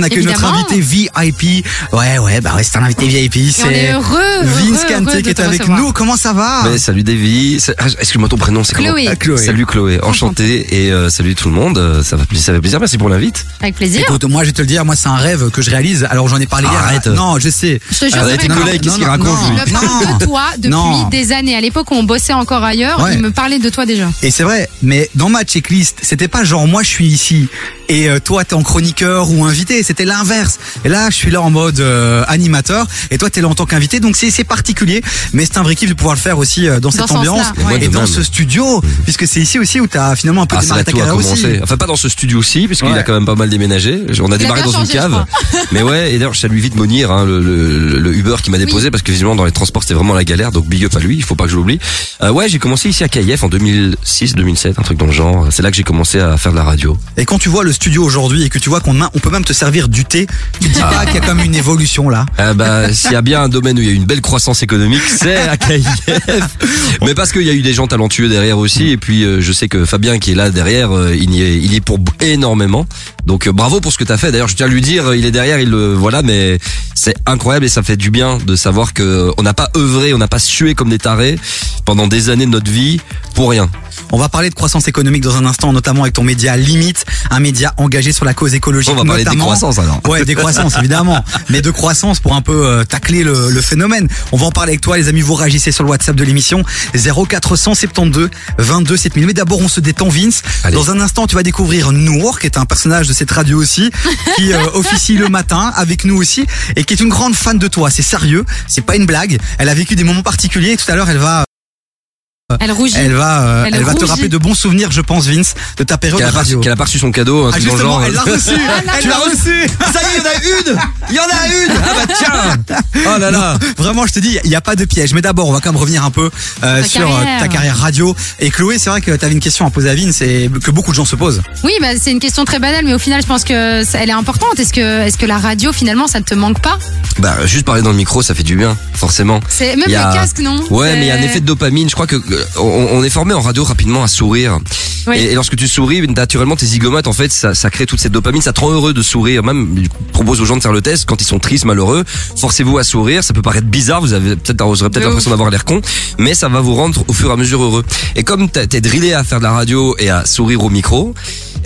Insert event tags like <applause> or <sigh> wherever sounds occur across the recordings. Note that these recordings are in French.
On accueille notre Évidemment. invité VIP. Ouais, ouais, bah ouais, c'est un invité VIP. Et on est C'est heureux, Vince heureux, qui est avec recevoir. nous. Comment ça va? Mais salut Davy, ah, excuse-moi ton prénom c'est comment Chloé. Ah, Chloé. Salut Chloé, enchanté et euh, salut tout le monde, Euh, ça va, ça fait plaisir, merci pour l'invite. Avec plaisir. Écoute, moi je vais te le dire, moi c'est un rêve que je réalise. Alors j'en ai parlé hier. Arrête. Non, je sais. Je te jure, Arrête, c'est tes collègues, qu'est-ce qu'il non, raconte, non, lui Il me parle de toi depuis Non. des années. À l'époque où on bossait encore ailleurs, Ouais. il me parlait de toi déjà. Et c'est vrai, mais dans ma checklist, c'était pas genre moi je suis ici et euh, toi t'es en chroniqueur ou invité, c'était l'inverse. Et là je suis là en mode euh, animateur et toi t'es là en tant qu'invité, donc c'est c'est particulier, mais c'est un vrai kiff de pouvoir le faire aussi euh, dans cette ce ambiance ouais. et dans même. ce studio, puisque c'est ici aussi où t'as finalement un peu Ah, démarré ta carrière aussi. commencé. Enfin pas dans ce studio-ci, puisqu'il Ouais. a quand même pas mal déménagé. On a démarré dans une changé, cave. <laughs> Mais ouais, et d'ailleurs je salue vite Monir, hein, le, le, le Uber qui m'a déposé, parce que visiblement dans les transports c'était vraiment la galère, donc big up à lui, il faut pas que je l'oublie. Euh, ouais, j'ai commencé ici à KIF en 2006, 2007, un truc dans le genre. C'est là que j'ai commencé à faire de la radio. Et quand tu vois le studio aujourd'hui et que tu vois qu'on on peut même te servir du thé, tu te dis pas qu'il y a comme une évolution là. Ah bah, s'il y a bien un domaine où il y a une belle croissance économique, c'est à KIF. <laughs> Mais parce qu'il y a eu des gens talentueux derrière aussi, et puis euh, je sais que Fabien qui est là derrière, euh, il y est, il y est pour énormément. Donc euh, bravo pour ce que t'as fait. D'ailleurs, je tiens à lui dire, euh, il est derrière, il le voilà, mais c'est incroyable et ça fait du bien de savoir que euh, on n'a pas œuvré, on n'a pas sué comme des tarés pendant des années de notre vie pour rien. On va parler de croissance économique dans un instant, notamment avec ton média Limite, un média engagé sur la cause écologique. On va parler de notamment. décroissance alors. Ouais, décroissance évidemment, <laughs> mais de croissance pour un peu euh, tacler le, le phénomène. On va en parler avec toi, les amis. Vous réagissez sur le WhatsApp de l'émission 0472 22 7000. Mais d'abord, on se détend, Vince. Allez. Dans un instant, tu vas découvrir Nour, qui est un personnage de cette radio aussi, qui euh, <laughs> officie le matin avec nous aussi et qui est une grande fan de toi. C'est sérieux, c'est pas une blague. Elle a vécu des moments particuliers. Et tout à l'heure, elle va, Elle rougit. elle va, euh, Elle elle, va te rappeler de bons souvenirs, je pense, Vince, de ta période Qu'elle a, radio. qu'elle a pas reçu son cadeau, un Ah truc dans le justement, genre. elle l'a reçu, <laughs> elle l'a reçu. Ça il y en a une Il y en a une Ah bah tiens <laughs> Oh là là Vraiment, je te dis, il n'y a pas de piège. Mais d'abord, on va quand même revenir un peu euh, Ta sur euh, carrière. ta carrière radio. Et Chloé, c'est vrai que tu avais une question à poser à Vince et que beaucoup de gens se posent. Oui, bah, c'est une question très banale, mais au final, je pense que ça- elle est importante. Est-ce que, est-ce que la radio, finalement, ça ne te manque pas? Bah juste parler dans le micro, ça fait du bien, forcément. C'est même Il y a- le casque, non? Ouais, C'est- mais il y a un effet de dopamine. Je crois que euh, on, on est formé en radio rapidement à sourire. Oui. Et, et lorsque tu souris, naturellement tes zigomates, en fait, ça, ça crée toute cette dopamine. Ça te rend heureux de sourire. Même, propose aux gens de faire le test quand ils sont tristes, malheureux. Forcez-vous à sourire. Ça peut paraître bizarre. Vous avez peut-être, vous aurez peut-être l'impression d'avoir l'air con, mais ça va vous rendre au fur et à mesure heureux. Et comme t'es drillé à faire de la radio et à sourire au micro.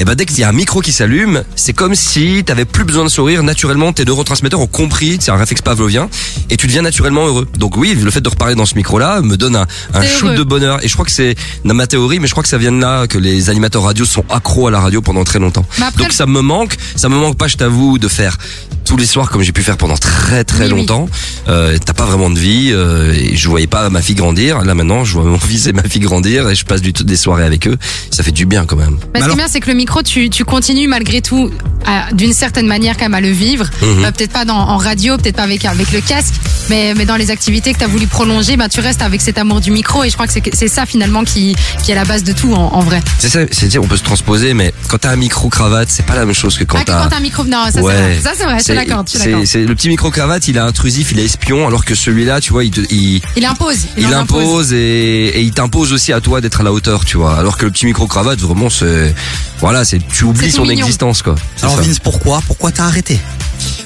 Et ben dès qu'il y a un micro qui s'allume, c'est comme si t'avais plus besoin de sourire. Naturellement, tes neurotransmetteurs ont compris, c'est un réflexe pavlovien, et tu deviens naturellement heureux. Donc oui, le fait de reparler dans ce micro-là me donne un, un shoot heureux. de bonheur. Et je crois que c'est dans ma théorie, mais je crois que ça vient de là que les animateurs radio sont accros à la radio pendant très longtemps. Après, Donc ça me manque, ça me manque pas, je t'avoue, de faire tous les soirs comme j'ai pu faire pendant très très Oui, oui. Euh, T'as pas vraiment de vie, euh, et je voyais pas ma fille grandir. Là maintenant, je vois mon <laughs> fils et ma fille grandir, et je passe du, des soirées avec eux. Ça fait du bien quand même. Bah, ce qui alors- est bien, c'est que le micro, tu, tu continues malgré tout, d'une certaine manière, quand même, à le vivre. Mhm. Bah, peut-être pas dans, en radio, peut-être pas avec, avec le casque, mais, mais dans les activités que tu as voulu prolonger, bah, tu restes avec cet amour du micro. Et je crois que c'est- ça, finalement, qui, qui est la base de tout, en, en vrai. C'est ça, c'est on peut se transposer, mais quand t'as un micro cravate, c'est pas la même chose que quand ah, t'as. quand t'as un micro, non, ça c'est vrai. Ça c'est vrai, je suis d'accord, c'est- le petit micro cravate, il est intrusif, il est espion, alors que celui-là, tu vois, il, te- il, Il impose. il impose et, et il t'impose aussi à toi d'être à la hauteur, tu vois. Alors que le petit micro cravate, vraiment, c'est, voilà, c'est, tu oublies son mignon. existence, quoi. Alors ça. Vince, pourquoi? Pourquoi t'as arrêté?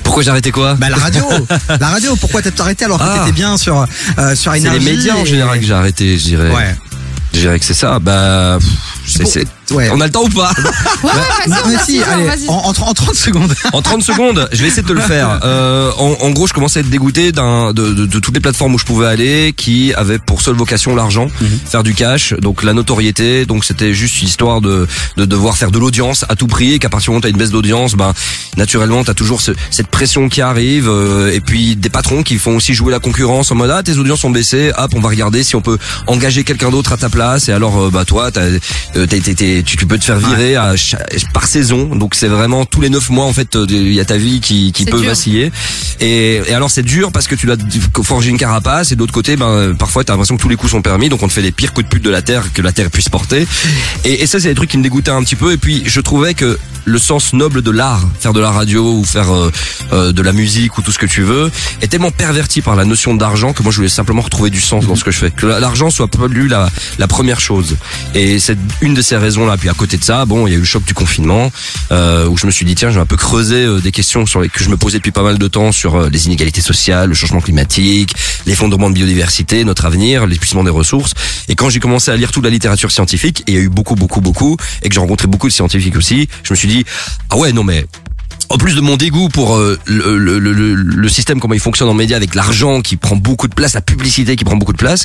Pourquoi j'ai arrêté quoi? Bah la radio, <laughs> la radio. Pourquoi t'as arrêté alors que Ah. t'étais bien sur euh, sur C'est les médias en général que j'ai arrêté, je dirais. Ouais. Je dirais que c'est ça. Bah, pff, c'est- ouais. on a le temps ou pas Ouais, <laughs> ouais, vas-y, si, allez, vas-y. en, en, en 30 secondes. En 30 secondes, je vais essayer de te le faire. <laughs> Euh, en, en gros, je commençais à être dégoûté d'un, de, de, de toutes les plateformes où je pouvais aller, qui avaient pour seule vocation l'argent, faire du cash, donc la notoriété. Donc c'était juste histoire de, de devoir faire de l'audience à tout prix, et qu'à partir du moment où t'as une baisse d'audience, ben naturellement t'as toujours ce- cette pression qui arrive, euh, et puis des patrons qui font aussi jouer la concurrence en mode ah tes audiences ont baissé, hop on va regarder si on peut engager quelqu'un d'autre à ta place, et alors euh, bah toi t'as, euh, tu, tu peux te faire virer à par saison, donc c'est vraiment tous les neuf mois en fait euh, il y a ta vie qui, peut dur. vaciller, et, et alors c'est dur parce que tu dois forger une carapace, et d'autre côté ben parfois t'as l'impression que tous les coups sont permis, donc on te fait les pires coups de pute de la terre que la terre puisse porter, et, et ça c'est des trucs qui me dégoûtaient un petit peu, et puis je trouvais que le sens noble de l'art, faire de la radio ou faire euh, euh, de la musique ou tout ce que tu veux, est tellement perverti par la notion d'argent que moi je voulais simplement retrouver du sens dans ce que je fais. Que l'argent soit pas la, la première chose. Et c'est une de ces raisons-là. Puis à côté de ça, bon, il y a eu le choc du confinement euh, où je me suis dit tiens, je vais un peu creuser euh, des questions sur les que je me posais depuis pas mal de temps sur euh, les inégalités sociales, le changement climatique, l'effondrement de biodiversité, notre avenir, l'épuisement des ressources. Et quand j'ai commencé à lire toute la littérature scientifique, et il y a eu beaucoup, beaucoup, beaucoup, et que j'ai rencontré beaucoup de scientifiques aussi, je me suis dit ah ouais, non mais en plus de mon dégoût pour euh, le, le, le, le- le système, comment il fonctionne en média avec l'argent qui prend beaucoup de place, la publicité qui prend beaucoup de place,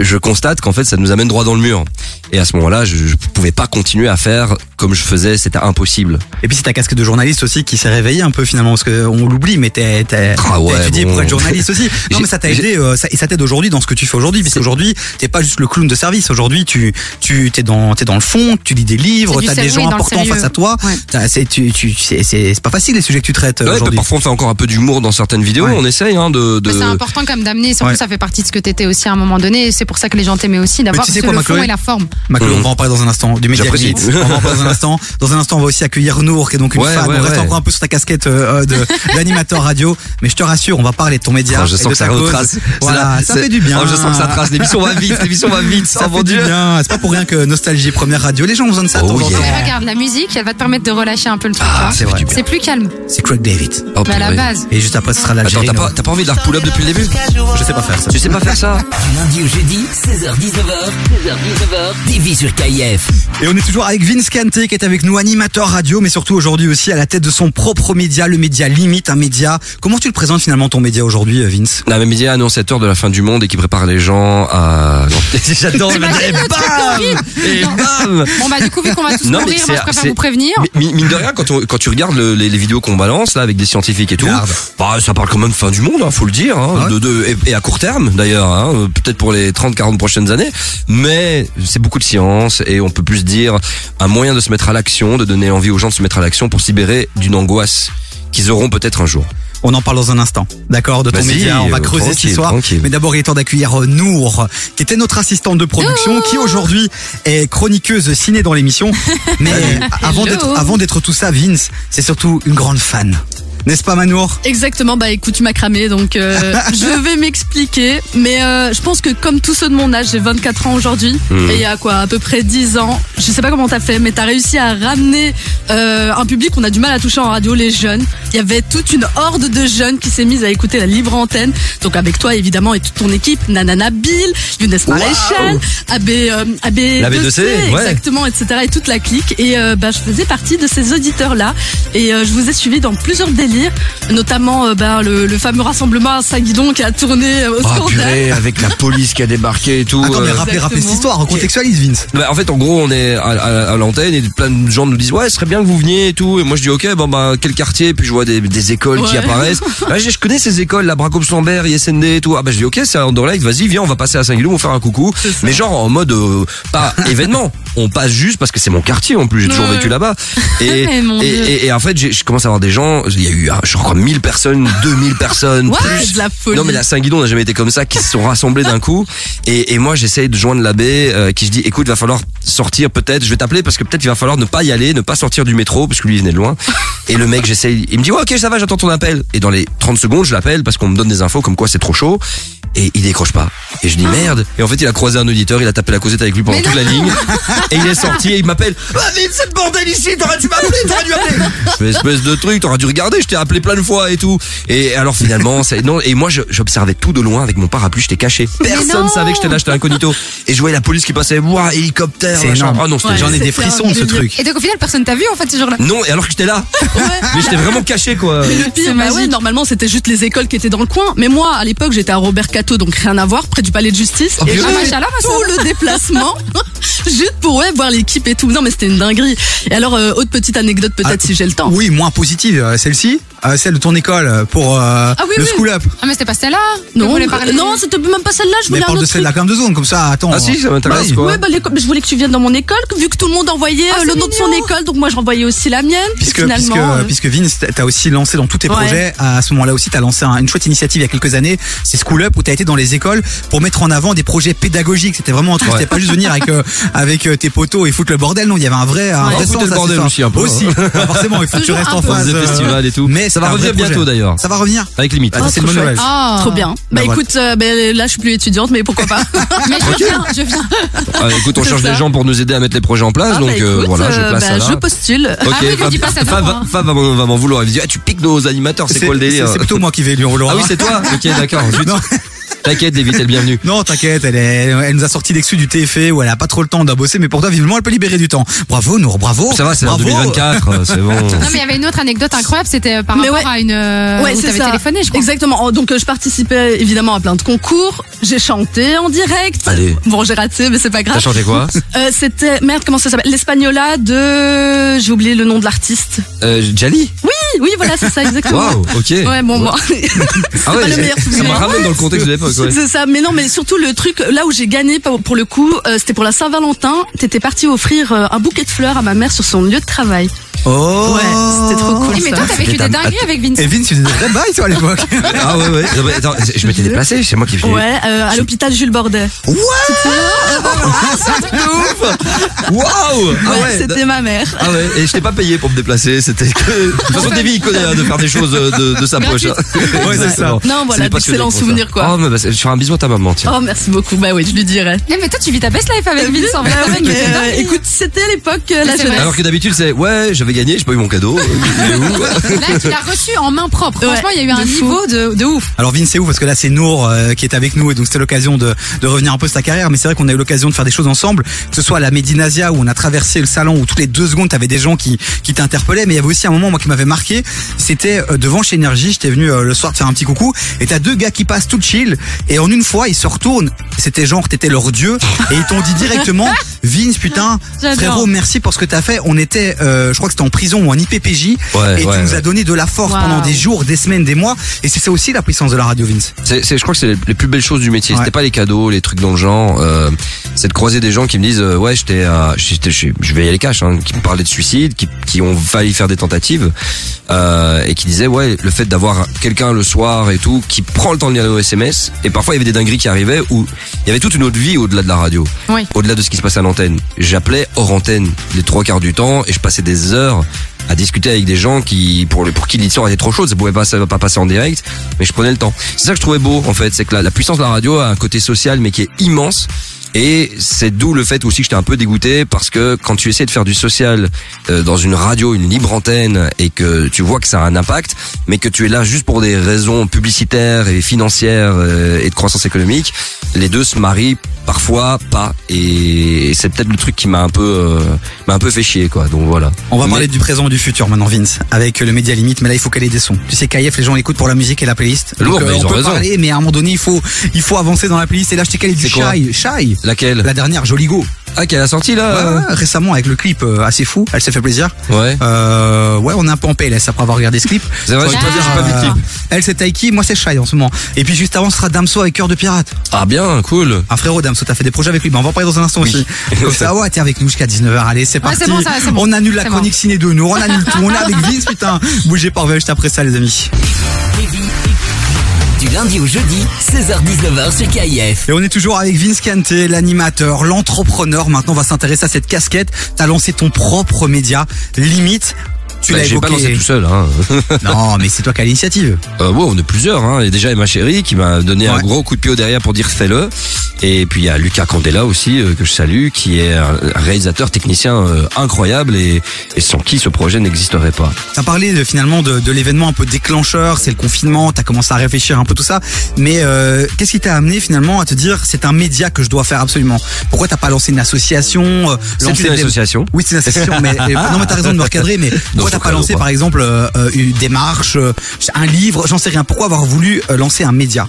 je constate qu'en fait ça nous amène droit dans le mur. Et à ce moment-là, je, je pouvais pas continuer à faire comme je faisais, c'était impossible. Et puis c'est ta casquette de journaliste aussi qui s'est réveillée un peu finalement parce que on l'oublie mais t'es t'es Ah ouais, t'as étudié bon. pour être journaliste aussi. <laughs> Non mais ça t'a aidé euh, ça, et ça t'aide aujourd'hui dans ce que tu fais aujourd'hui parce qu'aujourd'hui t'es pas juste le clown de service. Aujourd'hui tu tu t'es dans t'es dans le fond, tu lis des livres, t'as des gens importants face à toi. Ouais. T'as- C'est tu tu c'est c'est c'est pas facile les sujets que tu traites euh, Ouais, aujourd'hui. parfois on fait encore un peu d'humour dans certaines vidéos, Ouais. on essaye hein, de... de... Mais C'est important comme d'amener, surtout Ouais. ça fait partie de ce que t'étais aussi à un moment donné, c'est pour ça que les gens t'aimaient aussi, d'avoir tu sais le fond et la forme. On va en parler dans un instant du média J'apprécie. Limite. On va en parler dans un instant. Dans un instant, on va aussi accueillir Nour, qui est donc une Ouais, fan. ouais, on reste ouais. encore un peu sur ta casquette euh, de <laughs> d'animateur radio, mais je te rassure, on va parler de ton média. Ah, je sens que ça retrace. Voilà, C'est ça fait du bien. Oh, je sens que ça trace. L'émission va vite, l'émission va vite. Ça oh, fait du bien. C'est pas pour rien que Nostalgie première radio. Les gens ont besoin de ça Oh, regarde, la musique, elle va te permettre de relâcher un peu le truc. Ah, c'est. C'est plus calme. C'est Craig David. Oh, Mais à la base. Et juste après, ce sera Attends, l'Algérie. t'as pas, t'as pas envie de la pull-up depuis le début? Je sais pas faire ça. Tu sais pas faire ça Du lundi au jeudi, 16h-19h, 16h-19h, TV sur KIF. Et on est toujours avec Vince Kante qui est avec nous, animateur radio, mais surtout aujourd'hui aussi à la tête de son propre média, le média Limite, un média. Comment tu le présentes finalement ton média aujourd'hui, euh, Vince? La même média annonciateur de la fin du monde et qui prépare les gens à... <laughs> J'adore. Et bam Et bam Bon bah du coup vu qu'on va tous Non, mourir, moi je préfère vous prévenir. Mais mine de rien, quand, on- quand tu regardes le- les, les vidéos qu'on balance là avec des scientifiques et tout, Garde. bah, ça parle quand même de fin du monde, hein, faut le dire, hein, ouais de, de- et, et à court terme d'ailleurs, hein, euh, peut-être pour les 30-40 prochaines années, mais c'est beaucoup de science et on peut plus dire un moyen de se mettre à l'action, de donner envie aux gens de se mettre à l'action pour se libérer d'une angoisse qu'ils auront peut-être un jour. On en parle dans un instant, d'accord, de ton média. On va euh, creuser histoire. tranquille. Mais d'abord, il est temps d'accueillir euh, Nour, qui était notre assistante de production, qui aujourd'hui est chroniqueuse ciné dans l'émission. <laughs> Mais avant Hello. d'être, avant d'être tout ça, Vince, c'est surtout une grande fan. N'est-ce pas, Manour Exactement, bah écoute, tu m'as cramé, donc euh, <laughs> je vais m'expliquer. Mais euh, je pense que comme tous ceux de mon âge, j'ai 24 ans aujourd'hui, Mhm. et il y a quoi, à peu près 10 ans, je sais pas comment t'as fait, mais t'as réussi à ramener euh, un public qu'on a du mal à toucher en radio, les jeunes. Il y avait toute une horde de jeunes qui s'est mise à écouter la libre antenne, donc avec toi évidemment et toute ton équipe, Nanana Bill, Younes Maréchal, AB, euh, AB B2C, ouais. exactement, etc. et toute la clique. Et euh, bah, je faisais partie de ces auditeurs-là. Et euh, je vous ai suivi dans plusieurs délires, notamment euh, bah, le, le fameux rassemblement à Saint-Guidon qui a tourné euh, au Ah scandale. purée, avec la police qui a débarqué et tout. Attends, mais euh, rappelez, rappelez cette histoire, contextualise, Vince. Bah, en fait, en gros, on est à, à- à l'antenne et plein de gens nous disent ouais, ce serait bien que vous veniez et tout. Et moi, je dis ok, bon bah quel quartier? Puis je vois des, des écoles qui apparaissent. Là, <laughs> je, je connais ces écoles, la Bracobs Lambert, ISND et tout. Ah bah je dis ok, c'est Anderlecht, vas-y, viens, on va passer à Saint-Guilou, on va faire un coucou. Mais genre en mode euh, pas <laughs> événement. On passe juste parce que c'est mon quartier en plus. J'ai toujours Ouais. vécu là-bas. <laughs> Et, mon et, Dieu. et, et en fait, je commence à avoir des gens. Il y a eu, ah, je crois, 1000 personnes, <laughs> 2000 personnes, Ouais, plus. de la folie. Non mais la Saint-Guidon n'a jamais été comme ça, qui se sont rassemblés d'un coup. Et, et moi j'essaye de joindre l'abbé, euh, qui je dis, écoute, va falloir sortir peut-être. Je vais t'appeler parce que peut-être il va falloir ne pas y aller, ne pas sortir du métro parce que lui il venait de loin. Et le mec, j'essaye, il me dit, ouais, ok, ça va, j'attends ton appel. Et dans les 30 secondes, je l'appelle parce qu'on me donne des infos comme quoi c'est trop chaud. Et il décroche pas. Et je dis merde. Et en fait, il a croisé un auditeur, il a tapé la causette avec lui pendant toute la ligne. Et il est <laughs> sorti et il m'appelle. Ah, vite, cette bordel ici, t'aurais dû m'appeler, t'aurais dû appeler. Je fais, espèce de truc, t'aurais dû regarder, je t'ai appelé plein de fois et tout. Et alors finalement, <laughs> c'est, non, et moi, je- j'observais tout de loin avec mon parapluie, j'étais caché. Personne savait que j'étais là, j'étais incognito. Et je voyais la police qui passait, ouah, hélicoptère, C'est machin. énorme. Ah non, Ouais. J'en ai des frissons de ce truc. Et donc au final personne t'a vu en fait ce jour-là. Non, et alors que j'étais là. <laughs> Mais j'étais vraiment caché, quoi. Mais le pire, bah ouais, normalement c'était juste les écoles qui étaient dans le coin. Mais moi, à l'époque, j'étais à Robert Cato, donc rien à voir, près du palais de justice. Oh, et j'ai tout le déplacement, <laughs> juste pour ouais, voir l'équipe et tout. Non, mais c'était une dinguerie. Et alors, euh, autre petite anecdote peut-être Ah, si j'ai le temps. Oui, moins positive, euh, celle-ci, euh, celle de ton école euh, pour euh, Ah oui, le oui. school up. Ah mais c'était pas celle-là. Non, parler non, c'était même pas celle-là. Je Mais voulais un parle de autre celle de la truc. cam de zone, comme ça, attends. Ah si, ça m'intéresse, Bah, quoi. Ouais, bah, l'école- je voulais que tu viennes dans mon école, vu que tout le monde envoyait Ah, euh, c'est le nom de son mignon. école, donc moi je renvoyais aussi la mienne. Puisque, puisque, euh, puisque Vince, t'as aussi lancé dans tous tes Ouais. projets, à ce moment-là aussi, t'as lancé un- une chouette initiative il y a quelques années, c'est School Up, où t'as été dans les écoles pour mettre en avant des projets pédagogiques. C'était vraiment un truc. C'était pas juste venir avec euh, avec euh, tes potos et foutre le bordel. Non, il y avait un vrai un Ouais. vrai Foutre sens le à bordel aussi, un peu, Aussi, <laughs> Pas forcément. Il faut que tu Toujours restes un en peu. phase. Euh, et tout. Mais ça va revenir bientôt d'ailleurs. Ça va revenir. Avec limite. Ah, c'est une bonne. Oh. Trop bien. Bah, Bah, écoute, euh, ben, là je suis plus étudiante, mais pourquoi pas <laughs> Mais je viens, je viens. Ah, écoute, on cherche ça. des gens pour nous aider à mettre les projets en place, Ah, donc bah, euh, voilà, je euh, place bah, ça là. Je postule. Ah oui, lui dis pas ça Fab, hein. Va m'en va m'en vouloir. Il me dit, ah, tu piques nos animateurs, c'est quoi le délire C'est plutôt moi qui vais lui rouler. Ah oui, c'est toi <laughs> Ok, d'accord. <laughs> T'inquiète, David, t'es le bienvenu. Non, t'inquiète, elle, est, elle nous a sorti l'exclu du TFE où elle a pas trop le temps de bosser, mais pour toi, vivement, elle peut libérer du temps. Bravo, Nour, bravo. Ça va, c'est en bravo. 2024, euh, c'est bon. Non, mais il y avait une autre anecdote incroyable, c'était euh, par Mais rapport ouais. à une. euh, Ouais, où t'avais téléphoné, je crois. Exactement. Oh, Donc je participais évidemment à plein de concours. J'ai chanté en direct. Allez. Bon, j'ai raté, mais c'est pas T'as grave. chanté quoi? Euh, C'était merde, comment ça s'appelle? L'Espagnola de. J'ai oublié le nom de l'artiste. euh, Jali? Oui, oui, voilà, c'est ça exactement. Waouh, ok. Ouais, bon, moi. <laughs> Ah pas le meilleur ça me souvenir. ramène dans le contexte de l'époque, ouais. C'est ça, mais non, mais surtout le truc là où j'ai gagné pour pour le coup, euh, c'était pour la Saint-Valentin. T'étais parti offrir euh, un bouquet de fleurs à ma mère sur son lieu de travail. Oh. Ouais, c'était trop cool. Eh, mais toi, t'as vécu C'était des un- dingueries avec Vince. Et Vince, tu faisais des vrais bails, toi, à l'époque. <laughs> Ah ouais, ouais. Non, mais attends, je m'étais déplacé, c'est moi qui ai fait. Ouais, euh, à l'hôpital Jules Bordet. <laughs> Waouh Ah ouais, ouais. c'était ma mère. Ah ouais, et je t'ai pas payé pour me déplacer, c'était que... <laughs> De toute façon, Davy, il connaît hein, de faire des choses de, de, de sa poche. hein. Ouais, c'est ça. Non, voilà, C'est passionné d'excellents pour ça. souvenirs, quoi. Oh, mais bah, c'est- je ferai un bisou à ta maman, tiens. Oh, merci beaucoup. Bah oui, je lui dirais. Eh, mais toi, tu vis ta best life avec Vince en vrai. Mais, des euh, dingueries. écoute, c'était l'époque, euh, la C'est vrai. jeunesse. Alors que d'habitude, c'est ouais, j'avais gagné, j'ai pas eu mon cadeau. <laughs> il est où Là, tu l'as reçu en main propre. Ouais, Franchement, il y a eu un niveau de, de ouf. Alors Vince, c'est où? Parce que là, c'est Nour euh, qui est avec nous et donc c'était l'occasion de, de revenir un peu sur ta carrière. Mais c'est vrai qu'on a eu l'occasion de faire des choses ensemble, que ce soit à la Medinasia où on a traversé le salon où toutes les deux secondes, t'avais des gens qui, qui t'interpellaient. Mais il y avait aussi un moment moi qui m'avait marqué. C'était euh, devant chez Énergie. J'étais venu euh, le soir te faire un petit coucou et t'as deux gars qui passent tout chill et en une fois ils se retournent. C'était genre t'étais leur dieu et ils t'ont dit directement <laughs> Vince putain frérot merci pour ce que t'as fait. On était, euh, je crois que c'était en prison ou en IPPJ Ouais, et ouais, tu nous ouais. as donné de la force Wow. pendant des jours, des semaines, des mois. Et c'est ça aussi la puissance de la radio, Vince. C'est, c'est- je crois que c'est les, plus belles choses du métier. Ouais. C'était pas les cadeaux, les trucs dans le genre. Euh, c'est de croiser des gens qui me disent, euh, ouais, j'étais, à- j'étais, je je vais y aller cash, hein, qui me parlaient de suicide, qui, qui ont failli faire des tentatives, euh, et qui disaient, ouais, le fait d'avoir quelqu'un le soir et tout, qui prend le temps de lire nos SMS, et parfois il y avait des dingueries qui arrivaient où il y avait toute une autre vie au-delà de la radio, Oui. au-delà de ce qui se passait à l'antenne. J'appelais hors antenne les trois quarts du temps, et je passais des heures à discuter avec des gens qui pour pour qui l'histoire était trop chaude, ça pouvait pas ça va pas passer en direct, mais je prenais le temps. C'est ça que je trouvais beau en fait, c'est que la, la puissance de la radio a un côté social mais qui est immense. Et c'est d'où le fait aussi que j'étais un peu dégoûté parce que quand tu essaies de faire du social euh, dans une radio, une libre antenne et que tu vois que ça a un impact, mais que tu es là juste pour des raisons publicitaires et financières euh, et de croissance économique, les deux se marient parfois pas et c'est peut-être le truc qui m'a un peu euh, m'a un peu fait chier quoi. Donc voilà. On va Mais- parler du présent et du futur maintenant, Vince, avec le média limite. Mais là, il faut ait des sons. Tu sais, KF, les gens écoutent pour la musique et la playlist. Lourd, Donc, bah, ils on ont peut raison. parler, mais à un moment donné, il faut, il faut avancer dans la playlist. Et là, je t'ai calé du Shy. Shy. Laquelle La dernière, Joli Go. Ah, qu'elle a sorti Ouais, là ouais, récemment, avec le clip euh, assez fou. Elle s'est fait plaisir. Ouais. Euh, ouais, on est un peu en PLS après avoir regardé ce clip. <laughs> C'est vrai, j'ai pas vu, dire, j'ai pas vu le euh, clip. Elle, c'est Taiki. Moi, c'est Shy en ce moment. Et puis, juste avant, ce sera Damso avec Cœur de Pirate. Ah bien, cool. Un frérot Damso, t'as fait des projets avec lui. Ben, on va en parler dans un instant Oui. aussi. Donc, ça, ouais, t'es avec nous jusqu'à 19h. Allez, c'est Ouais, parti. c'est bon, ça va, c'est bon. On annule la chronique ciné de nous. On annule tout. On est avec Vince, putain. Bougez pas, on revient juste après ça, les amis. Du lundi au jeudi, 16h-19h sur KIF. Et on est toujours avec Vince Kanté, l'animateur, l'entrepreneur. Maintenant, on va s'intéresser à cette casquette. T'as lancé ton propre média, Limite. Tu Bah, l'as j'ai pas évoqué. lancé tout seul. Hein. <laughs> Non, mais c'est toi qui as l'initiative. Euh, ouais, on est plusieurs. Hein. Et déjà, Emma Chérie qui m'a donné un gros coup de pied au derrière pour dire fais-le. Et puis il y a Lucas Candela aussi euh, que je salue, qui est un réalisateur technicien euh, incroyable et, et sans qui ce projet n'existerait pas. T'as parlé de, finalement de, de l'événement un peu déclencheur, c'est le confinement, t'as commencé à réfléchir un peu tout ça. Mais euh, qu'est-ce qui t'a amené finalement à te dire c'est un média que je dois faire absolument? Pourquoi t'as pas lancé une association euh, C'est une association. Oui, c'est une association, mais <laughs> euh, non, mais t'as raison de me recadrer. Mais t'as pas lancé, par exemple, euh, euh, une démarche, euh, un livre, j'en sais rien. Pourquoi avoir voulu euh, lancer un média?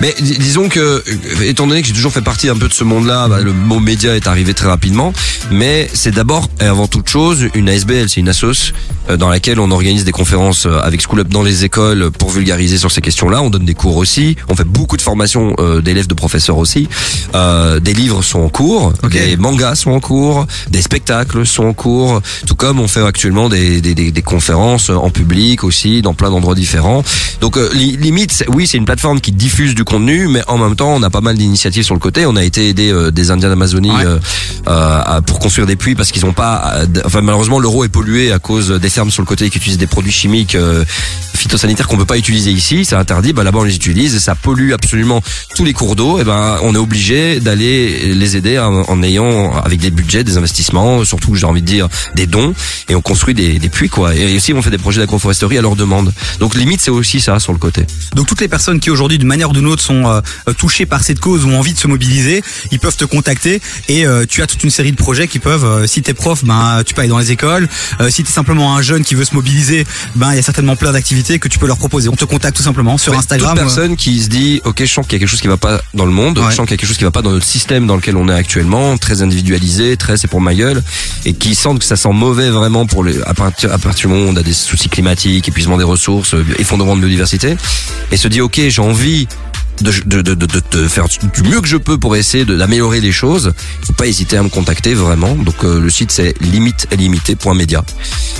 Mais dis- disons que, euh, étant donné que j'ai toujours fait partie un peu de ce monde-là, bah, le mot média est arrivé très rapidement. Mais c'est d'abord et avant toute chose une ASBL, c'est une assoce euh, dans laquelle on organise des conférences euh, avec School Up dans les écoles pour vulgariser sur ces questions-là. On donne des cours aussi, on fait beaucoup de formations euh, d'élèves, de professeurs aussi. Euh, des livres sont en cours, Ok. des mangas sont en cours, des spectacles sont en cours, tout comme on fait actuellement des, des, des, des conférences en public aussi, dans plein d'endroits différents. Donc euh, li- limite, oui, c'est une plateforme qui diffuse diffuse du contenu, mais en même temps, on a pas mal d'initiatives sur le côté. On a été aider euh, des Indiens d'Amazonie Ouais. euh, euh, pour construire des puits parce qu'ils ont pas. Enfin, malheureusement, l'euro est pollué à cause des fermes sur le côté qui utilisent des produits chimiques phytosanitaires qu'on peut pas utiliser ici. C'est interdit. Bah là-bas, on les utilise et ça pollue absolument tous les cours d'eau. Et ben, on est obligé d'aller les aider en, en ayant avec des budgets, des investissements, surtout j'ai envie de dire des dons. Et on construit des, des puits quoi. Et aussi, on fait des projets d'agroforesterie à leur demande. Donc limite, c'est aussi ça sur le côté. Donc toutes les personnes qui aujourd'hui d'une manière ou d'une autre sont euh, touchées par cette cause ou ont envie de se mobiliser, ils peuvent te contacter et euh, tu as toute une série de projets qui peuvent, euh, si t'es prof, ben tu peux aller dans les écoles. Euh, si t'es simplement un jeune qui veut se mobiliser, ben il y a certainement plein d'activités que tu peux leur proposer. On te contacte tout simplement sur Ouais, Instagram. Toute personne qui se dit, ok, je sens qu'il y a quelque chose qui va pas dans le monde, Ouais. je sens qu'il y a quelque chose qui va pas dans notre système dans lequel on est actuellement, très individualisé, très c'est pour ma gueule, et qui sentent que ça sent mauvais vraiment pour les, à partir, à partir du moment où on a des soucis climatiques, épuisement des ressources, effondrement de biodiversité, et se dit, ok, j'ai envie de, de, de, de, de- de faire du mieux que je peux pour essayer de- d'améliorer les choses, faut pas hésiter à me contacter vraiment. Donc euh, le site c'est limite.media.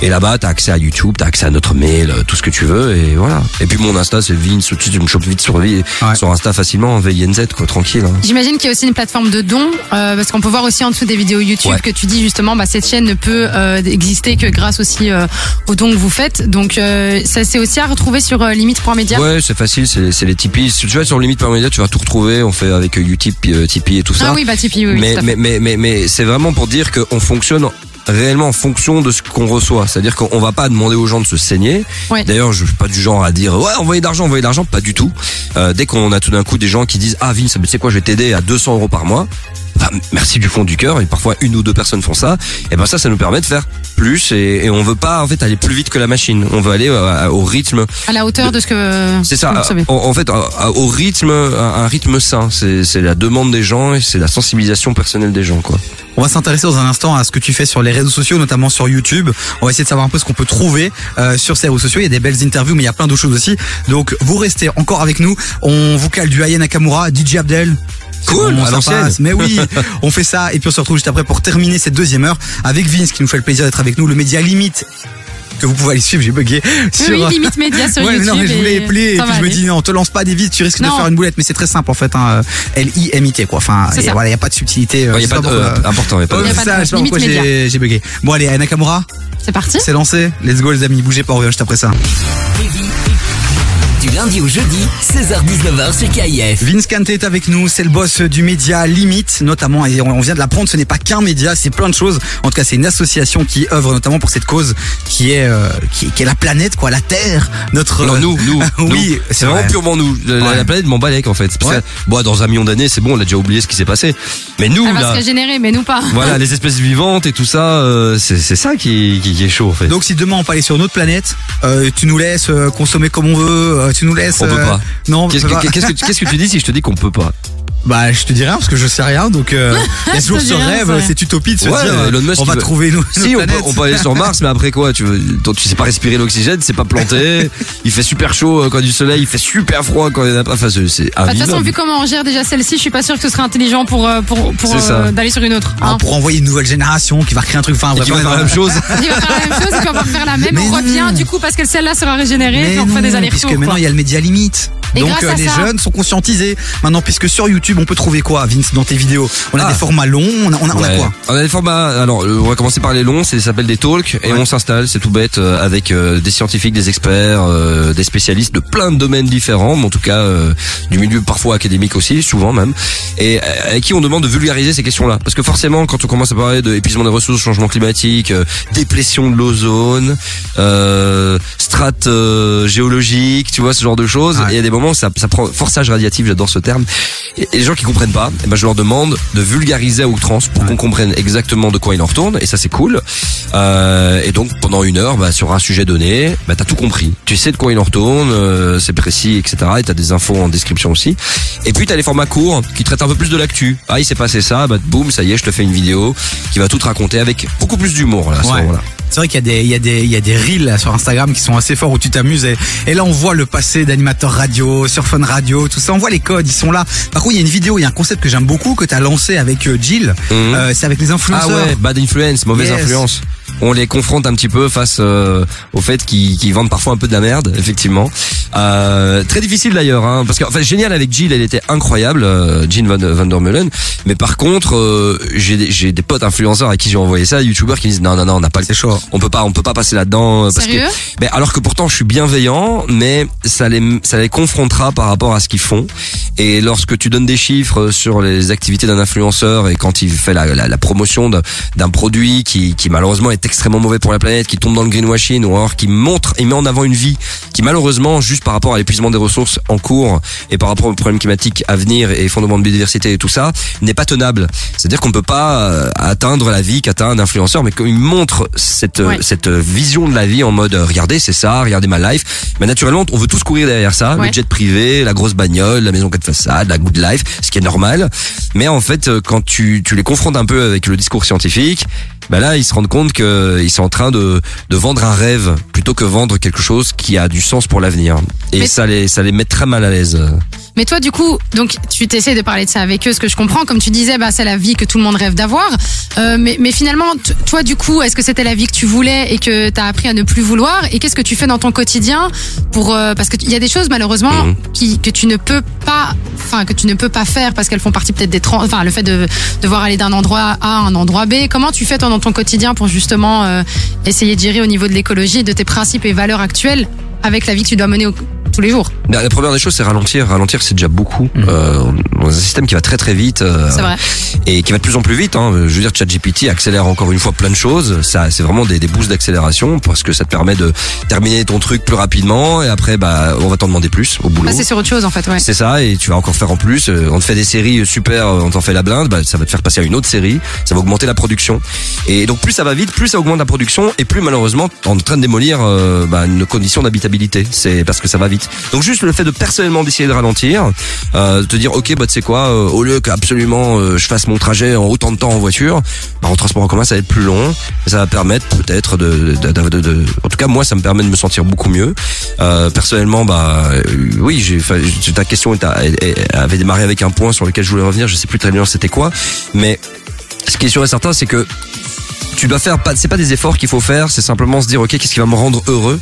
Et là-bas, t'as accès à YouTube, t'as accès à notre mail, euh, tout ce que tu veux, et voilà. Et puis mon Insta, c'est Vince, tu me chopes vite sur, Ouais. sur Insta facilement, VINZ, quoi, tranquille. hein. J'imagine qu'il y a aussi une plateforme de dons, euh, parce qu'on peut voir aussi en dessous des vidéos YouTube Ouais. que tu dis justement, bah, cette chaîne ne peut euh, exister que grâce aussi euh, aux dons que vous faites. Donc euh, ça c'est aussi à retrouver sur euh, limite.media. Ouais, c'est facile, c'est c'est les Tipeee. Tu vas sur limite.media, tu vas tout retrouver. On fait avec Utip, euh, Tipeee et tout ça. Ah oui, bah Tipeee, oui, mais, mais, mais, mais, mais c'est vraiment pour dire qu'on fonctionne réellement en fonction de ce qu'on reçoit. C'est-à-dire qu'on va pas demander aux gens de se saigner. Ouais. D'ailleurs, je suis pas du genre à dire ouais, envoyez d'argent, envoyez d'argent, pas du tout. Euh, dès qu'on a tout d'un coup des gens qui disent ah Vince, tu sais quoi, je vais t'aider à 200 euros par mois. Bah, merci du fond du cœur et parfois une ou deux personnes font ça et ben ça ça nous permet de faire plus et, et on veut pas en fait aller plus vite que la machine on veut aller euh, au rythme À la hauteur de ce que c'est ça. recevez. En, en fait, à- au rythme, un, rythme sain. C'est c'est la demande des gens et c'est la sensibilisation personnelle des gens, quoi. On va s'intéresser dans un instant à ce que tu fais sur les réseaux sociaux, notamment sur YouTube. On va essayer de savoir un peu ce qu'on peut trouver euh, sur ces réseaux sociaux. Il y a des belles interviews, mais il y a plein d'autres choses aussi. Donc vous restez encore avec nous. On vous cale du Aya Nakamura, DJ Abdel. Cool, à l'ancienne. passe. Mais oui, <laughs> on fait ça et puis on se retrouve juste après pour terminer cette deuxième heure avec Vince qui nous fait le plaisir d'être avec nous, le média limite que vous pouvez aller suivre, j'ai bugué. Oui, oui, limite média sur Ouais, mais YouTube. non, mais je voulais et épeler et puis je me dis non, te lance pas des vis, tu risques de faire une boulette, mais c'est très simple en fait. Hein. L-I-M-I-T quoi. Enfin, et voilà, il y a pas de subtilité. euh, Il y a je sais pas de euh, important, il y a pas de- a ça, je pourquoi j'ai bugué. Bon allez, Nakamura, C'est parti. c'est lancé. Let's go les amis, bougez pas, on revient juste après ça. Lundi au jeudi, 16h-19h sur KIF. Vince Kante est avec nous, c'est le boss du média Limite, notamment, et on vient de l'apprendre, ce n'est pas qu'un média, c'est plein de choses. En tout cas, c'est une association qui œuvre notamment pour cette cause qui est, euh, qui, qui est la planète, quoi, la Terre, notre. Non, nous, nous, <laughs> oui, c'est c'est vraiment vrai. purement nous. La, Ouais. la planète m'en balèque en fait. Parce Ouais. que, bon, dans un million d'années, c'est bon, on a déjà oublié ce qui s'est passé. Mais nous, Elle va là, se régénérer, mais nous pas. voilà, les espèces vivantes et tout ça, euh, c'est c'est ça qui, qui, qui est chaud en fait. Donc si demain on peut aller sur une autre planète, euh, tu nous laisses euh, consommer comme on veut, euh, tu nous laisses. On peut euh, pas. Non, qu'est-ce que, qu'est-ce que tu dis si je te dis qu'on peut pas? Bah, je te dis rien parce que je sais rien, donc euh, <laughs> il y a toujours ce rien, rêve, c'est vrai. cette utopie de se Ouais, dire, euh, Elon Musk, on va veut- trouver une autre Si, on on peut aller sur Mars, mais après quoi Tu veux, toi, tu sais pas respirer l'oxygène, c'est pas planté. <laughs> il fait super chaud euh, quand il y a du soleil, il fait super froid quand il y en a pas. Enfin, c'est Bah, De toute façon, vu comment on gère déjà celle-ci, je suis pas sûr que ce serait intelligent pour euh, pour pour C'est ça. euh, d'aller sur une autre. Ah, hein. pour envoyer une nouvelle génération qui va recréer un truc. Enfin, bref, tu vas ouais, faire la non. même chose. <laughs> Il va faire la même chose et puis on va refaire la même. Mais on non. revient du coup parce que celle-là sera régénérée Mais et on refait des allers-retours. puisque maintenant quoi. il y a le média limite. Et Donc euh, à les ça- jeunes sont conscientisés. Maintenant, puisque sur YouTube, on peut trouver quoi, Vince, dans tes vidéos? On a Ah. des formats longs, on a, on a, on a quoi? On a des formats. Alors, euh, on va commencer par les longs. C'est ça s'appelle des talks et Ouais. on s'installe. C'est tout bête euh, avec euh, des scientifiques, des experts, euh, des spécialistes de plein de domaines différents, mais en tout cas euh, du milieu parfois académique aussi, souvent même, et euh, avec qui on demande de vulgariser ces questions-là. Parce que forcément, quand on commence à parler de épuisement des ressources, changement climatique, euh, déplétion de l'ozone, euh, strates euh, géologiques, tu vois ce genre de choses, il y a des moments où ça, ça prend forçage radiatif. J'adore ce terme. Et, et les gens qui comprennent pas, eh ben je leur demande de vulgariser à outrance pour qu'on comprenne exactement de quoi il en retourne et ça c'est cool. Euh, et donc pendant une heure, bah, sur un sujet donné, bah, t'as tout compris. Tu sais de quoi il en retourne, euh, c'est précis, etc. Et t'as des infos en description aussi. Et puis t'as les formats courts qui traitent un peu plus de l'actu. Ah il s'est passé ça, bah boum, ça y est, je te fais une vidéo qui va tout te raconter avec beaucoup plus d'humour là. à ce Ouais. moment-là. C'est vrai qu'il y a des, il y a des, il y a des reels là, sur Instagram qui sont assez forts où tu t'amuses et, et là on voit le passé d'animateur radio, sur Fun Radio, tout ça. On voit les codes, ils sont là. Par contre, il y a une vidéo, il y a un concept que j'aime beaucoup que tu as lancé avec euh, Jill. Mhm. Euh, c'est avec les Ah influenceurs. ouais, bad influence, mauvaise Yes. influence. On les confronte un petit peu face euh, au fait qu'ils qu'ils vendent parfois un peu de la merde, effectivement. Euh, très difficile d'ailleurs, hein, parce que enfin génial avec Jill, elle était incroyable, euh, Jean Van, Van der Meulen. Mais par contre, euh, j'ai des- j'ai des potes influenceurs à qui j'ai envoyé ça, youtubeurs qui me disent non non non, on n'a pas le chaud. on peut pas on peut pas passer là-dedans euh, parce Sérieux? Que ben, alors que pourtant je suis bienveillant mais ça les ça les confrontera par rapport à ce qu'ils font et lorsque tu donnes des chiffres sur les activités d'un influenceur et quand il fait la, la, la promotion de- d'un produit qui, qui malheureusement est extrêmement mauvais pour la planète qui tombe dans le greenwashing ou alors qui montre et met en avant une vie qui malheureusement juste par rapport à l'épuisement des ressources en cours et par rapport aux problèmes climatiques à venir et fondements de biodiversité et tout ça n'est pas tenable c'est-à-dire qu'on peut pas euh, atteindre la vie qu'atteint un influenceur mais qu'il montre cette Ouais. cette vision de la vie en mode euh, regardez c'est ça regardez ma life mais naturellement on veut tous courir derrière ça Ouais. le jet privé la grosse bagnole la maison quatre façades la good life ce qui est normal mais en fait euh, quand tu tu les confrontes un peu avec le discours scientifique bah là ils se rendent compte que ils sont en train de de vendre un rêve plutôt que vendre quelque chose qui a du sens pour l'avenir. Et Mais- ça les ça les met très mal à l'aise Mais toi, du coup, donc tu t'essayes de parler de ça avec eux, ce que je comprends. Comme tu disais, bah, c'est la vie que tout le monde rêve d'avoir. Euh, mais, mais finalement, toi, du coup, est-ce que c'était la vie que tu voulais et que tu as appris à ne plus vouloir? Et qu'est-ce que tu fais dans ton quotidien pour euh, parce qu'il y a des choses malheureusement Mhm. qui que tu ne peux pas, enfin que tu ne peux pas faire parce qu'elles font partie peut-être des trans, enfin le fait de devoir aller d'un endroit A à un endroit B. Comment tu fais toi dans ton quotidien pour justement euh, essayer de gérer au niveau de l'écologie, de tes principes et valeurs actuelles avec la vie que tu dois mener au- tous les jours la, la première des choses c'est ralentir ralentir c'est déjà beaucoup euh, dans un système qui va très très vite euh, C'est vrai. et qui va de plus en plus vite. Hein. Je veux dire, ChatGPT accélère encore une fois plein de choses. Ça, c'est vraiment des, des boosts d'accélération parce que ça te permet de terminer ton truc plus rapidement et après, bah, on va t'en demander plus au boulot. Passer sur autre chose en fait, ouais. C'est ça, et tu vas encore faire en plus. Euh, On te fait des séries super, euh, on t'en fait la blinde, bah, ça va te faire passer à une autre série, ça va augmenter la production. Et donc plus ça va vite, plus ça augmente la production, et plus malheureusement t'es en train de démolir euh, bah, une condition d'habitabilité. C'est parce que ça va vite. Donc juste le fait de personnellement d'essayer de ralentir, euh, de te dire ok bah tu sais quoi, euh, au lieu qu'absolument euh, je fasse mon trajet en autant de temps en voiture, bah, en transport en commun ça va être plus long, ça va permettre peut-être de, de, en tout cas moi ça me permet de me sentir beaucoup mieux. Euh, personnellement bah euh, oui j'ai ta question avait démarré avec un point sur lequel je voulais revenir, je sais plus très bien c'était quoi, mais ce qui est sûr et certain c'est que tu dois faire pas c'est pas des efforts qu'il faut faire, c'est simplement se dire OK, qu'est-ce qui va me rendre heureux?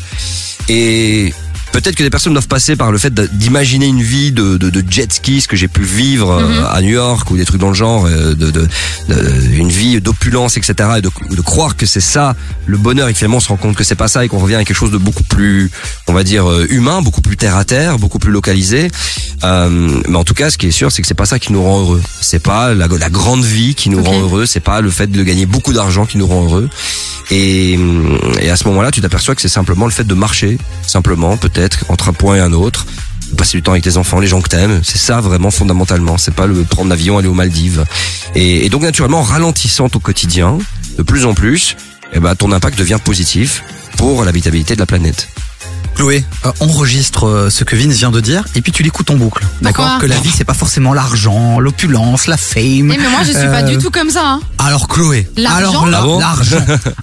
Et Peut-être que des personnes doivent passer par le fait d'imaginer une vie de, de, de jet ski, ce que j'ai pu vivre euh, à New York ou des trucs dans le genre, euh, de, une vie d'opulence, etc. Et de, croire que c'est ça le bonheur. Et que finalement, on se rend compte que c'est pas ça et qu'on revient à quelque chose de beaucoup plus, on va dire, euh, humain, beaucoup plus terre à terre, beaucoup plus localisé. Euh, mais en tout cas, ce qui est sûr, c'est que c'est pas ça qui nous rend heureux. C'est pas la, la grande vie qui nous rend heureux. C'est pas le fait de gagner beaucoup d'argent qui nous rend heureux. Et, et à ce moment-là, tu t'aperçois que c'est simplement le fait de marcher, simplement, peut-être, entre un point et un autre, passer du temps avec tes enfants, les gens que t'aimes. C'est ça vraiment fondamentalement. C'est pas le prendre l'avion, aller aux Maldives. Et, donc naturellement, en ralentissant au quotidien, de plus en plus, eh ben, ton impact devient positif pour l'habitabilité de la planète. Chloé, euh, enregistre euh, ce que Vince vient de dire et puis tu l'écoutes en boucle. D'accord Que la vie c'est pas forcément l'argent, l'opulence, la fame. Eh, mais moi, je suis pas Euh, du tout comme ça. Hein. Alors Chloé, L'argent alors là, Ah bon l'argent.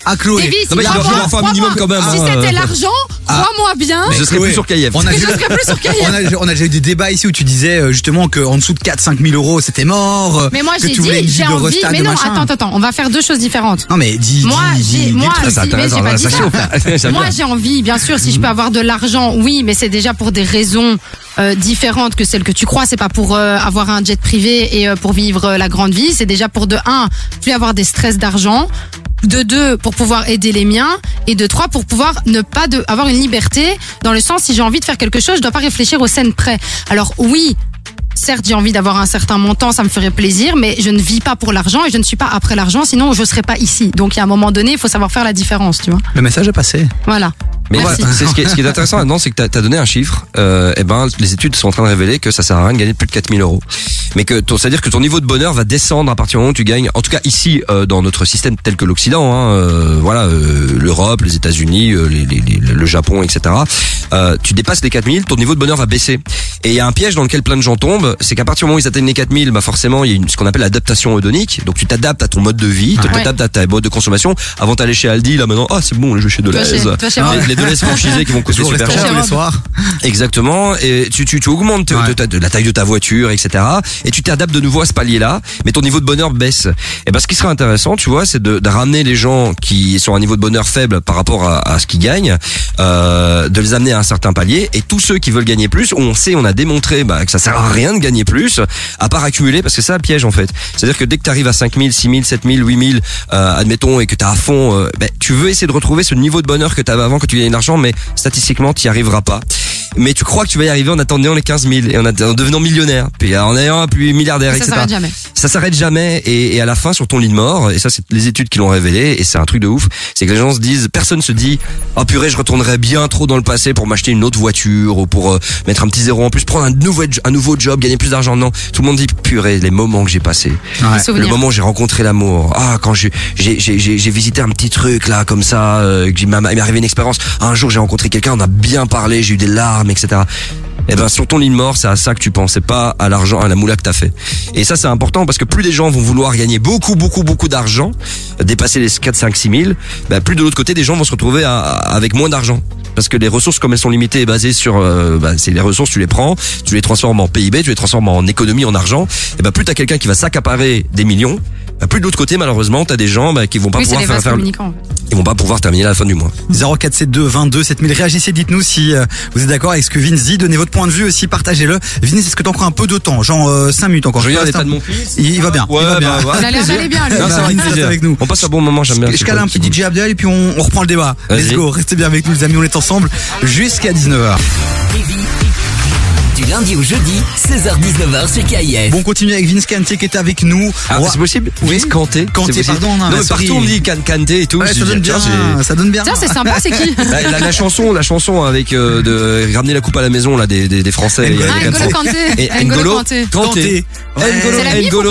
Ah Chloé. Si mais il pas doit- il moi, doit faire un crois-moi, minimum quand même, Si hein. c'était l'argent, crois-moi bien. Mais je serais Chloé, plus sur. On a, que je serais plus sur Cayenne. on, a, on a déjà eu des débats ici où tu disais euh, justement qu'en dessous de 4-5 000 euros c'était mort. euh, Mais moi, que j'ai tu voulais une dit, j'ai de envie. Mais de non, machin. attends, attends, attends, on va faire deux choses différentes. Non mais dis, Moi, dis, dis, j'ai, dis moi, le truc. si, mais j'ai intéressant, pas dit ça. conversation. J'aime Moi, j'ai envie, bien sûr, si je peux avoir de l'argent, oui, mais c'est déjà pour des raisons euh, différentes que celles que tu crois. C'est pas pour euh, avoir un jet privé et euh, pour vivre euh, la grande vie. C'est déjà pour de un, plus avoir des stress d'argent. De deux, pour pouvoir aider les miens. Et de trois, pour pouvoir ne pas de, avoir une liberté dans le sens, si j'ai envie de faire quelque chose, je dois pas réfléchir aux scènes près. Alors oui, certes, j'ai envie d'avoir un certain montant, ça me ferait plaisir, mais je ne vis pas pour l'argent et je ne suis pas après l'argent, sinon je serais pas ici. Donc, il y a un moment donné, il faut savoir faire la différence, tu vois. Le message est passé. Voilà. Mais Merci. voilà, c'est ce qui est, ce qui est intéressant là-dedans, c'est que t'as as donné un chiffre. Euh, et ben, les études sont en train de révéler que ça sert à rien de gagner plus de 4000 euros. Mais que, ton- c'est-à-dire que ton niveau de bonheur va descendre à partir du moment où tu gagnes. En tout cas, ici, euh, dans notre système tel que l'Occident, hein, euh, voilà, euh, l'Europe, les États-Unis, euh, les, les- les- le Japon, etc. Euh, tu dépasses les 4000, ton niveau de bonheur va baisser. Et il y a un piège dans lequel plein de gens tombent, c'est qu'à partir du moment où ils atteignent les 4000, bah forcément il y a une, ce qu'on appelle l'adaptation hedonique. Donc tu t'adaptes à ton mode de vie, tu Ouais. t'adaptes à ta mode de consommation. Avant d'aller chez Aldi, là maintenant, ah c'est bon, je vais chez Deleuze. les, les Deleuze franchisés qui vont <laughs> coûter super cher. tous les soirs. Exactement. Et tu, tu, tu augmentes te- la taille de ta voiture, etc. Et tu t'adaptes de nouveau à ce palier-là, mais ton niveau de bonheur baisse. Et ben, ce qui serait intéressant, tu vois, c'est de, de ramener les gens qui sont à un niveau de bonheur faible par rapport à, à ce qu'ils gagnent, euh, de les amener à un certain palier. Et tous ceux qui veulent gagner plus, on sait, on a démontré bah, que ça sert à rien de gagner plus, à part accumuler, parce que c'est ça le piège en fait. C'est-à-dire que dès que tu arrives à 5000, 6000, 7000, 8000, euh, admettons, et que tu à fond, euh, ben, tu veux essayer de retrouver ce niveau de bonheur que tu avais avant quand tu gagnais de l'argent, mais statistiquement, tu n'y arriveras pas. Mais tu crois que tu vas y arriver en attendant les 15 000 et en, devenant millionnaire, puis en ayant puis milliardaire, Ça etc. s'arrête jamais. Ça s'arrête jamais et, et à la fin sur ton lit de mort, et ça c'est les études qui l'ont révélé, et c'est un truc de ouf, c'est que les gens se disent, personne se dit, oh purée, je retournerais bien trop dans le passé pour m'acheter une autre voiture ou pour euh, mettre un petit zéro en plus, prendre un nouveau, un nouveau job, gagner plus d'argent. Non, tout le monde dit, purée, les moments que j'ai passés. Ouais. Le moment où j'ai rencontré l'amour. Ah, quand j'ai j'ai j'ai j'ai j'ai visité un petit truc là comme ça, euh, que j'ai- m'a- il m'est arrivé une expérience. Un jour j'ai rencontré quelqu'un, on a bien parlé, j'ai eu des larmes, etc. Eh ben sur ton lit de mort, c'est à ça que tu penses, c'est pas à l'argent, à la moula que t'as fait. Et ça c'est important parce que plus les gens vont vouloir gagner beaucoup beaucoup beaucoup d'argent, dépasser les 4, 5, 6 000, ben plus de l'autre côté des gens vont se retrouver avec moins d'argent. Parce que les ressources, comme elles sont limitées et basées sur, bah, c'est les ressources, tu les prends, tu les transformes en PIB, tu les transformes en économie, en argent. Et ben plus t'as quelqu'un qui va s'accaparer des millions, bah, plus de l'autre côté malheureusement t'as des gens bah, qui vont pas Oui, pouvoir faire, ils vont pas pouvoir terminer à la fin du mois. 0472 22 7000. Réagissez, dites-nous si euh, vous êtes d'accord avec ce que Vince dit. Donnez votre point de vue aussi, partagez-le. Vince, est-ce que t'as encore un peu de temps? Genre 5 minutes encore Je regarde l'état de mon fils. Il, il va bien. Ouais, il va bien. bah, ouais, Il a l'air plaisir. d'aller bien. Non, avec nous. On passe un bon moment, j'aime bien. Je cale un petit. DJ Abdel et puis on, on reprend le débat. Let's go, restez bien avec nous les amis, on est ensemble jusqu'à 19h. Du lundi au jeudi, 16h-19h sur KIF. Bon, on continue avec Vince Kanté qui est avec nous. Ah, c'est possible Oui. Vince Kanté Kanté, c'est possible pardon, non, mais partout on me dit Kanté et tout. Ouais, je ça dis, donne bien, ça donne bien. Tiens, c'est sympa, c'est qui <laughs> La, la- la chanson, la chanson avec euh, de ramener la coupe à la maison là des, des, des Français. il y a- Ah, N'Golo ans. Kanté. Et N'Golo N'Golo Kanté. Kanté. C'est la N'Golo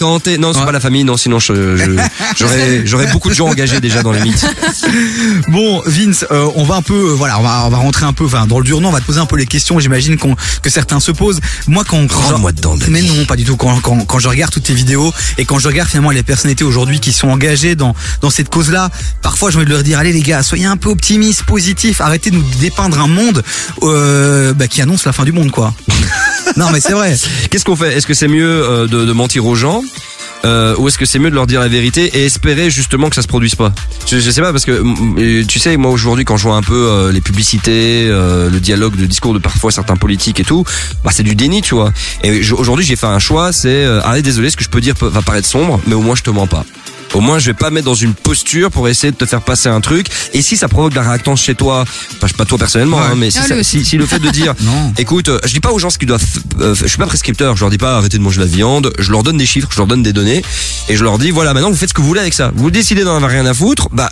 Non, c'est Ouais. pas la famille. Non, sinon je- je- j'aurais j'aurais beaucoup de gens engagés déjà dans les mythes. <laughs> Bon, Vince, euh, on va un peu, euh, voilà, on va, on va rentrer un peu, enfin, dans le dur. Non, on va te poser un peu les questions. J'imagine qu'on, que certains se posent. Moi, quand, quand je- Rentre-moi dedans, mais non, pas du tout. Quand, quand, quand je regarde toutes tes vidéos et quand je regarde finalement les personnalités aujourd'hui qui sont engagées dans, dans cette cause-là, parfois j'ai envie de leur dire, allez les gars, soyez un peu optimistes, positifs, arrêtez de nous dépeindre un monde euh, bah, qui annonce la fin du monde, quoi. <laughs> non, mais c'est vrai. Qu'est-ce qu'on fait? Est-ce que c'est mieux euh, de, de mentir aux gens euh, ou est-ce que c'est mieux de leur dire la vérité et espérer justement que ça se produise pas je, sais pas parce que tu sais moi aujourd'hui quand je vois un peu euh, les publicités, euh, le dialogue, le discours de parfois certains politiques et tout, bah c'est du déni tu vois. Et aujourd'hui j'ai fait un choix, c'est euh, allez désolé ce que je peux dire va paraître sombre, mais au moins je te mens pas. Au moins, je vais pas mettre dans une posture pour essayer de te faire passer un truc. Et si ça provoque de la réactance chez toi, enfin, pas toi personnellement, Ouais. hein, mais si, Ah, ça- si, si le fait de dire, <laughs> Non. Écoute, euh, je dis pas aux gens ce qu'ils doivent. euh, je suis pas prescripteur. Je leur dis pas arrêtez de manger de la viande. Je leur donne des chiffres, je leur donne des données, et je leur dis voilà maintenant vous faites ce que vous voulez avec ça. Vous décidez d'en avoir rien à foutre. Bah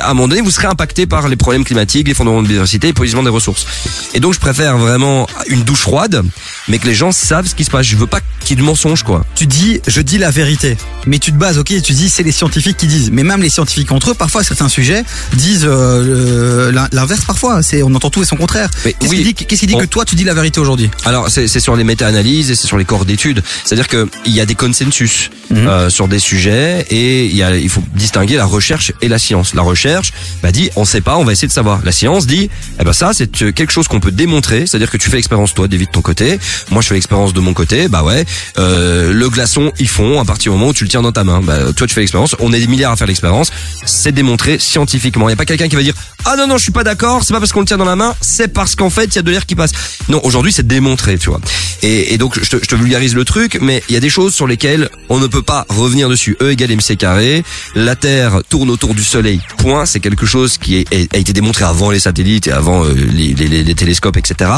à un moment donné vous serez impacté par les problèmes climatiques, les fondements de biodiversité, l'épuisement des ressources. Et donc je préfère vraiment une douche froide, mais que les gens savent ce qui se passe. Je veux pas qu'il y ait de mensonges quoi. tu dis je dis la vérité mais tu te bases ok tu dis c'est les scientifiques qui disent mais même les scientifiques entre eux parfois certains sujets disent euh, l'in- l'inverse parfois c'est on entend tout et son contraire qu'est-ce oui. qui dit qu'est-ce qui dit On- que toi tu dis la vérité aujourd'hui? Alors c'est sur les méta-analyses et c'est sur les corps d'études. C'est-à-dire que il y a des consensus Mhm. euh, sur des sujets et il y a il faut distinguer la recherche et la science. La recherche bah, dit on sait pas, on va essayer de savoir. La science dit eh ben ça c'est euh, quelque chose qu'on peut démontrer. C'est-à-dire que tu fais l'expérience toi, David de ton côté. Moi je fais l'expérience de mon côté. Bah ouais, euh, le glaçon ils font à partir du moment où tu le tiens dans ta main. Bah toi tu fais l'expérience. On est des milliards à faire l'expérience. C'est démontré scientifiquement. Il y a pas quelqu'un qui va dire ah non non je suis pas d'accord. C'est pas parce qu'on le tient dans la main. C'est parce qu'en fait il y a de l'air qui passe. Non aujourd'hui c'est démontré tu vois. Et, donc je te, vulgarise le truc, mais il y a des choses sur lesquelles on ne peut pas revenir dessus. E égale mc carré. La Terre tourne autour du Soleil. Point. C'est quelque chose qui a été démontré avant les satellites et avant euh, les télescopes, etc.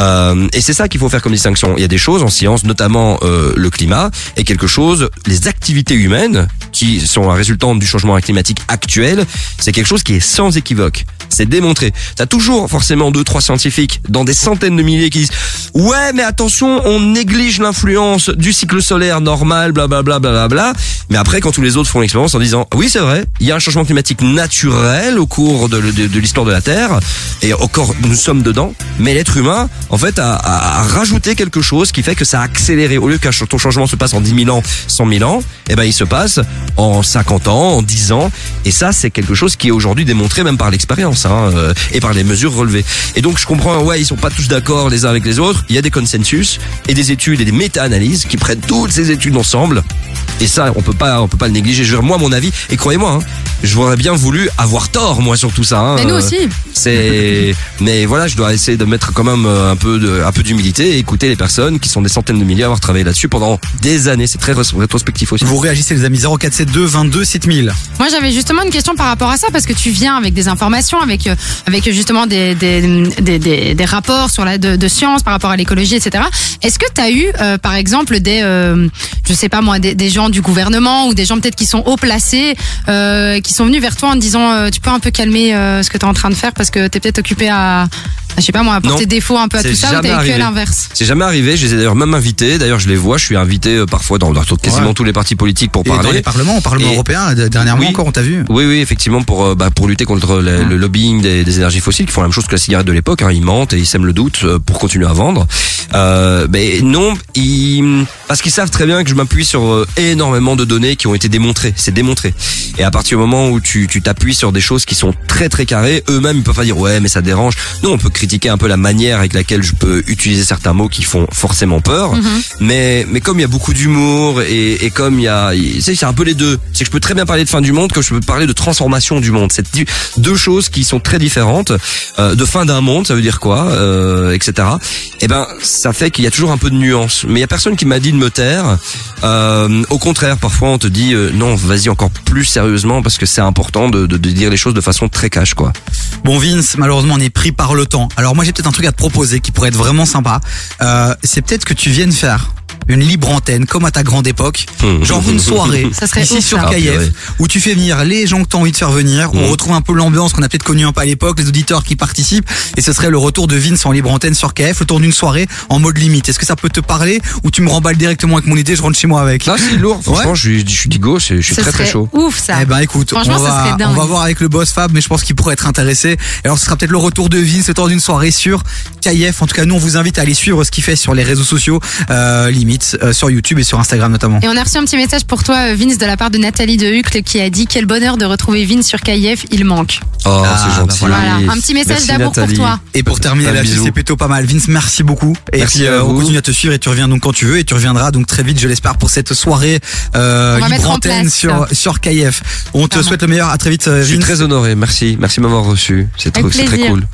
Euh, et c'est ça qu'il faut faire comme distinction. Il y a des choses en science, notamment euh, le climat, et quelque chose, les activités humaines qui sont la résultante du changement climatique actuel, c'est quelque chose qui est sans équivoque. C'est démontré. T'as toujours forcément deux, trois scientifiques dans des centaines de milliers qui disent ouais, mais attention, on néglige l'influence du cycle solaire normal, blablabla, blablabla. Mais après, quand tous les autres font l'expérience en disant, oui, c'est vrai, il y a un changement climatique naturel au cours de, l'histoire de la Terre, et encore, nous sommes dedans, mais l'être humain, en fait, a, rajouté quelque chose qui fait que ça a accéléré. Au lieu qu'un ton changement se passe en 10 000 ans, 100 000 ans, eh ben, il se passe en 50 ans, en 10 ans, et ça, c'est quelque chose qui est aujourd'hui démontré même par l'expérience, hein, euh, et par les mesures relevées. Et donc, je comprends, ouais, ils sont pas tous d'accord les uns avec les autres, il y a des consensus, et des études et des méta-analyses qui prennent toutes ces études ensemble, et ça, on peut pas, on peut pas le négliger. Je veux dire, moi, mon avis, et croyez-moi, hein, j'aurais bien voulu avoir tort, moi, sur tout ça. hein. Mais nous Euh, aussi. C'est, <laughs> mais voilà, je dois essayer de mettre quand même euh, un peu de, un peu d'humilité et écouter les personnes qui sont des centaines de milliers à avoir travaillé là-dessus pendant des années. C'est très ré- rétrospectif aussi. Vous réagissez les amis 0472 22 7000. Moi, j'avais justement une question par rapport à ça parce que tu viens avec des informations, avec euh, avec justement des des, des, rapports sur la de, de science par rapport à l'écologie, etc. Est-ce que tu as eu, euh, par exemple, des euh, je sais pas moi, des, gens du gouvernement ou des gens peut-être qui sont haut placés, euh, qui sont venus vers toi en te disant euh, tu peux un peu calmer ce que tu es en train de faire parce que tu es peut-être occupé à, je sais pas moi, à porter Non. défaut un peu à tout ça ou t'as l'inverse? C'est jamais arrivé. Je les ai d'ailleurs même invités. D'ailleurs, je les vois. Je suis invité euh, parfois dans, dans quasiment Ouais. tous les partis politiques pour Et dans parler. les parlements, au Parlement Et- européen, d- dernièrement Oui. encore, on t'a vu? Oui, oui, effectivement, pour euh, bah, pour lutter contre le, le lobbying des, des énergies fossiles, qui font la même chose que la cigarette de l'époque. Hein, ils mentent et ils sèment le doute euh, pour continuer à vendre. Euh, mais non, ils, parce qu'ils savent très bien que je m'appuie sur euh, énormément de données qui ont été démontrées. C'est démontré. Et à partir du moment où tu tu t'appuies sur des choses qui sont très très carrées, eux-mêmes ils peuvent pas dire ouais mais ça dérange. Nous on peut critiquer un peu la manière avec laquelle je peux utiliser certains mots qui font forcément peur. Mais mais comme il y a beaucoup d'humour et, et comme il y a, il- tu sais, c'est un peu les deux. C'est que je peux très bien parler de fin du monde, que je peux parler de transformation du monde. C'est deux choses qui sont très différentes. Euh, de fin d'un monde, ça veut dire quoi, euh, etc. Et ben, ça fait qu'il y a toujours un peu de nuance. Mais il y a personne qui m'a dit de me taire. Euh, au contraire, parfois on te dit euh, non, vas-y encore plus sérieusement parce que c'est important de, de, de dire les choses de façon très cash, quoi. Bon Vince, malheureusement on est pris par le temps. Alors moi j'ai peut-être un truc à te proposer qui pourrait être vraiment sympa. Euh, c'est peut-être que tu viennes faire une libre antenne comme à ta grande époque, Mmh. genre une soirée <laughs> Ça serait ici sur ça. Ah, KF où tu fais venir les gens que tu as envie de faire venir, on Mmh. retrouve un peu l'ambiance qu'on a peut-être connue un peu à l'époque, les auditeurs qui participent et ce serait le retour de Vince en libre antenne sur KF, le tour d'une soirée en mode limite. Est-ce que ça peut te parler ou tu me remballes directement avec mon idée, je rentre chez moi avec? Là, c'est lourd. Franchement, Ouais. je suis, je suis digo, je suis Ce très très chaud. Ouf ça. Eh ben écoute, on Franchement, ça va, serait dingue. on va voir avec le boss Fab, mais je pense qu'il pourrait être intéressé. Et alors ce sera peut-être le retour de Vince le temps d'une soirée sur KIF. En tout cas, nous on vous invite à aller suivre ce qu'il fait sur les réseaux sociaux, euh, limite euh, sur YouTube et sur Instagram notamment. Et on a reçu un petit message pour toi, euh, Vince, de la part de Nathalie de Hucle, qui a dit Quel bonheur de retrouver Vince sur KIF, il manque. Oh, Ah, c'est bah gentil. voilà. Voilà, un petit message d'amour pour toi. Et pour terminer Un là-dessus, bisou. c'est plutôt pas mal. Vince, merci beaucoup. Et Merci puis à euh, on continue à te suivre et tu reviens donc quand tu veux et tu reviendras donc très vite, je l'espère, pour cette soirée euh, libre antenne sur sur KIF. On te souhaite le meilleur. À très vite, euh, Je suis Vince. très honoré. Merci. Merci de m'avoir reçu. C'est très cool.